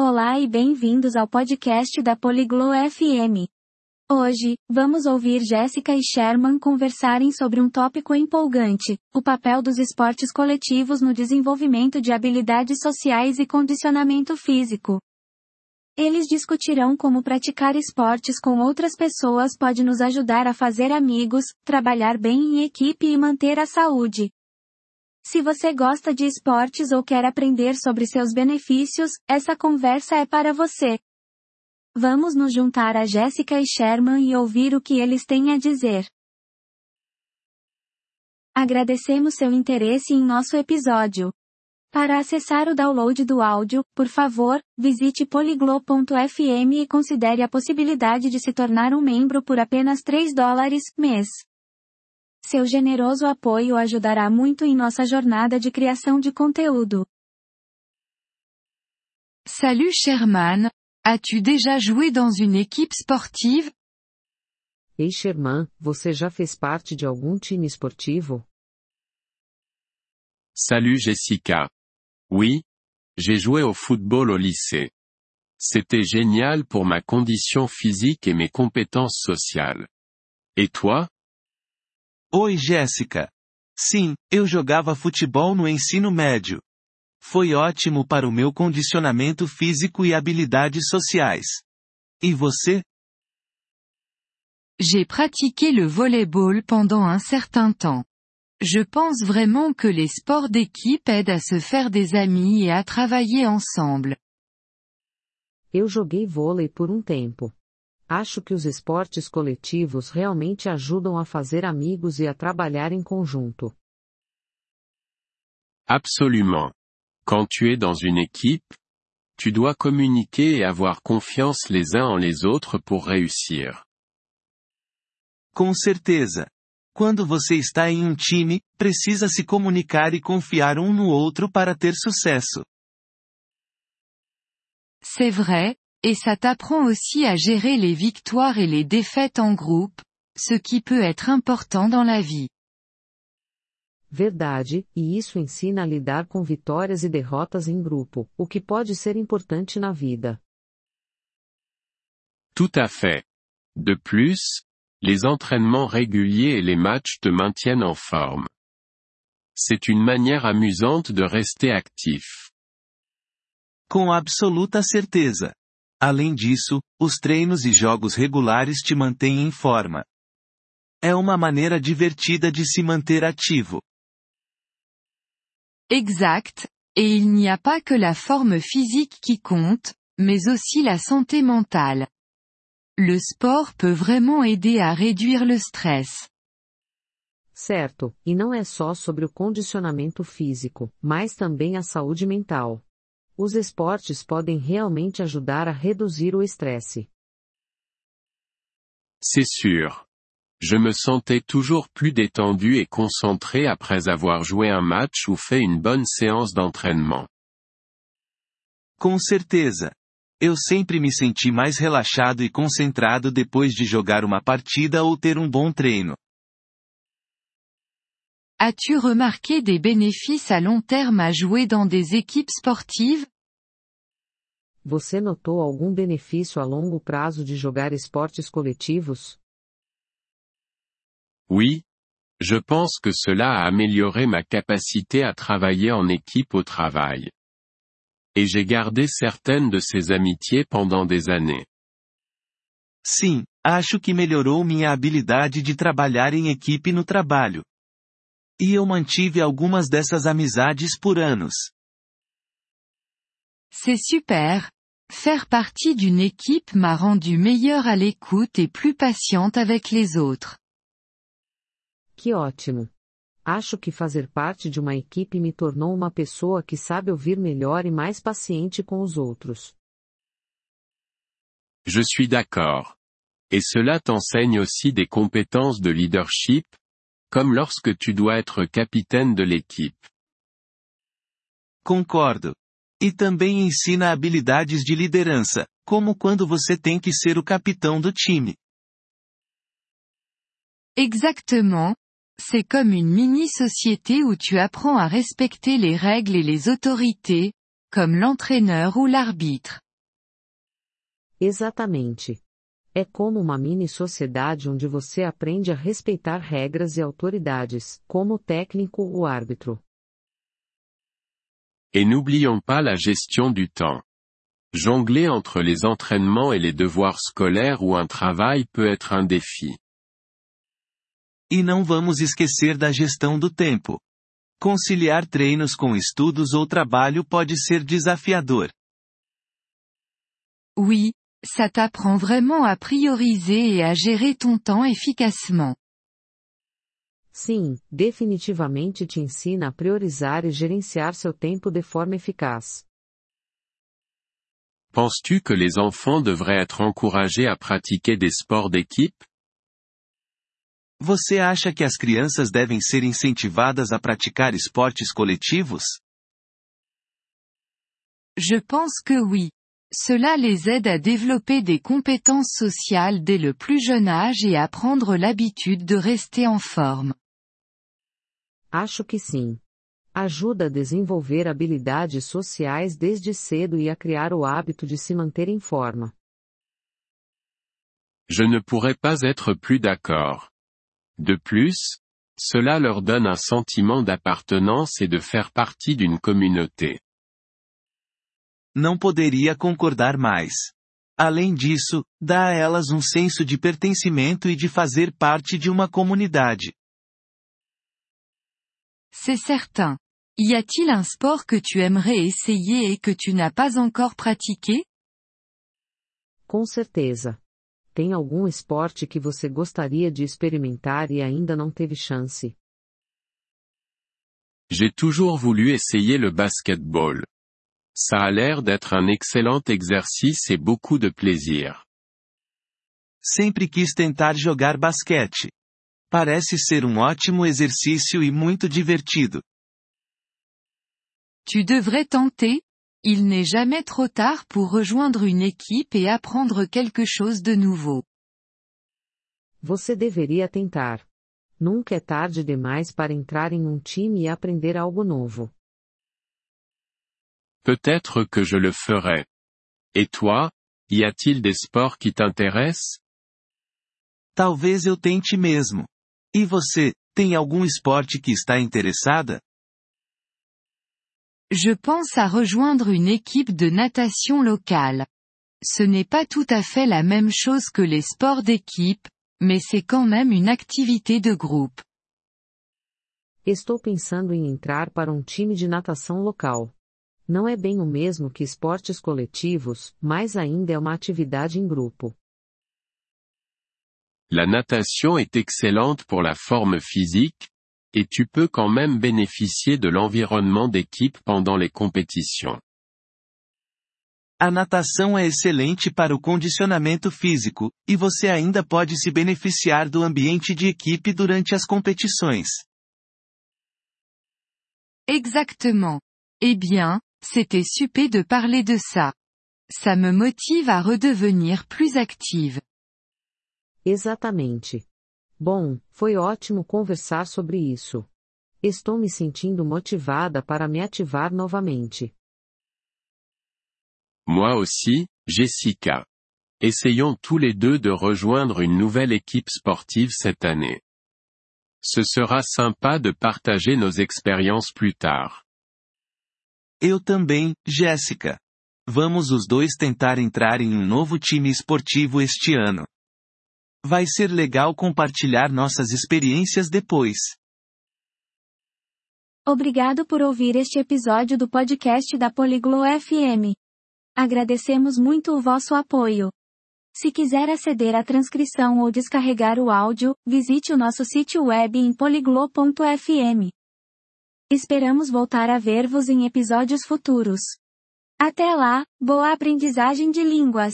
Olá e bem-vindos ao podcast da Poliglo FM. Hoje, vamos ouvir Jéssica e Sherman conversarem sobre um tópico empolgante: o papel dos esportes coletivos no desenvolvimento de habilidades sociais e condicionamento físico. Eles discutirão como praticar esportes com outras pessoas pode nos ajudar a fazer amigos, trabalhar bem em equipe e manter a saúde. Se você gosta de esportes ou quer aprender sobre seus benefícios, essa conversa é para você. Vamos nos juntar a Jéssica e Sherman e ouvir o que eles têm a dizer. Agradecemos seu interesse em nosso episódio. Para acessar o download do áudio, por favor, visite poliglo.fm e considere a possibilidade de se tornar um membro por apenas 3 dólares mês. Seu generoso apoio ajudará muito em nossa jornada de criação de conteúdo. Salut Sherman, as-tu déjà joué dans une équipe sportive? Ei Sherman, você já fez parte de algum time esportivo? Salut Jessica. Oui, j'ai joué au football au lycée. C'était génial pour ma condition physique et mes compétences sociales. Et toi? Oi Jéssica. Sim, eu jogava futebol no ensino médio. Foi ótimo para o meu condicionamento físico e habilidades sociais. E você? J'ai pratiqué le volleyball pendant un certain temps. Je pense vraiment que les sports d'équipe aident à se faire des amis et à travailler ensemble. Eu joguei vôlei por um tempo. Acho que os esportes coletivos realmente ajudam a fazer amigos e a trabalhar em conjunto. Absolument. Quand tu es dans une équipe, tu dois communiquer et avoir confiance les uns en les autres pour réussir. Com certeza. Quando você está em um time, precisa se comunicar e confiar um no outro para ter sucesso. C'est vrai, et ça t'apprend aussi à gérer les victoires et les défaites en groupe, ce qui peut être important dans la vie. Verdade, e isso ensina a lidar com vitórias e derrotas em grupo, o que pode ser importante na vida. Tout à fait. De plus, les entraînements réguliers et les matchs te maintiennent en forme. C'est une manière amusante de rester actif. Com absoluta certeza. Além disso, os treinos e jogos regulares te mantêm em forma. É uma maneira divertida de se manter ativo. Exact, et il n'y a pas que la forme physique qui compte, mais aussi la santé mentale. Le sport peut vraiment aider à réduire le stress. Certo, e não é só sobre o condicionamento físico, mas também a saúde mental. Os esportes podem realmente ajudar a reduzir o estresse. C'est sûr. Je me sentais toujours plus détendu et concentré après avoir joué un match ou fait une bonne séance d'entraînement. Com certeza. Eu sempre me senti mais relaxado e concentrado depois de jogar uma partida ou ter um bom treino. As-tu remarqué des bénéfices à long terme à jouer dans des équipes sportives? Você notou algum benefício a longo prazo de jogar esportes coletivos? Oui. Je pense que cela a amélioré ma capacité à travailler en équipe au travail. Et j'ai gardé certaines de ces amitiés pendant des années. Sim, acho que melhorou minha habilidade de trabalhar em equipe no trabalho. E eu mantive algumas dessas amizades por anos. C'est super. Faire partie d'une équipe m'a rendu meilleur à l'écoute et plus patiente avec les autres. Que ótimo! Acho que fazer parte de uma equipe me tornou uma pessoa que sabe ouvir melhor e mais paciente com os outros. Je suis d'accord. Et cela t'enseigne aussi des compétences de leadership, comme lorsque tu dois être capitaine de l'équipe. Concordo. E também ensina habilidades de liderança, como quando você tem que ser o capitão do time. Exactement. C'est comme une mini-société où tu apprends à respecter les règles et les autorités, comme l'entraîneur ou l'arbitre. Exatamente. É como uma mini sociedade onde você aprende a respeitar regras e autoridades, como o técnico ou árbitro. Et n'oublions pas la gestion du temps. Jongler entre les entraînements et les devoirs scolaires ou un travail peut être un défi. E não vamos esquecer da gestão do tempo. Conciliar treinos com estudos ou trabalho pode ser desafiador. Oui, ça t'apprend vraiment à prioriser et à gérer ton temps efficacement. Sim, definitivamente te ensina a priorizar e gerenciar seu tempo de forma eficaz. Penses-tu que les enfants devraient être encouragés à pratiquer des sports d'équipe Você acha que as crianças devem ser incentivadas a praticar esportes coletivos? Je pense que oui. Cela les aide à développer des compétences sociales dès le plus jeune âge et à prendre l'habitude de rester en forme. Acho que sim. Ajuda a desenvolver habilidades sociais desde cedo e a criar o hábito de se manter em forma. Je ne pourrais pas être plus d'accord. De plus, cela leur donne un sentiment d'appartenance et de faire partie d'une communauté. Não poderia concordar mais. Além disso, dá a elas um senso de pertencimento e de fazer parte de uma comunidade. C'est certain. Y a-t-il un sport que tu aimerais essayer et que tu n'as pas encore pratiqué Com certeza. Tem algum esporte que você gostaria de experimentar e ainda não teve chance? J'ai toujours voulu essayer le basketball. Ça a l'air d'être un excellent exercice et beaucoup de plaisir. Sempre quis tentar jogar basquete. Parece ser um ótimo exercício e muito divertido. Tu devrais tenter, il n'est jamais trop tard pour rejoindre une équipe et apprendre quelque chose de nouveau. Você deveria tentar. Nunca é tarde demais para entrar em um time e aprender algo novo. Peut-être que je le ferai. Et toi, y a-t-il des sports qui t'intéressent? Talvez eu tente mesmo. E você, tem algum esporte que está interessada? Je pense à rejoindre une équipe de natation locale. Ce n'est pas tout à fait la même chose que les sports d'équipe, mais c'est quand même une activité de groupe. Estou pensando em entrar para um time de natação local. Não é bem o mesmo que esportes coletivos, mas ainda é uma atividade em grupo. La natation est excellente pour la forme physique, et tu peux quand même bénéficier de l'environnement d'équipe pendant les compétitions. A natação é excelente para o condicionamento físico, e você ainda pode se beneficiar do ambiente de equipe durante as competições. Exactement. Eh bien, c'était super de parler de ça. Ça me motive à redevenir plus active. Exatamente. Bom, foi ótimo conversar sobre isso. Estou me sentindo motivada para me ativar novamente. Moi aussi, Jessica. Essayons tous les deux de rejoindre une nouvelle équipe sportive cette année. Ce sera sympa de partager nos expériences plus tard. Eu também, Jéssica. Vamos os dois tentar entrar em um novo time esportivo este ano. Vai ser legal compartilhar nossas experiências depois. Obrigado por ouvir este episódio do podcast da Poliglo FM. Agradecemos muito o vosso apoio. Se quiser aceder à transcrição ou descarregar o áudio, visite o nosso sítio web em poliglo.fm. Esperamos voltar a ver-vos em episódios futuros. Até lá, boa aprendizagem de línguas!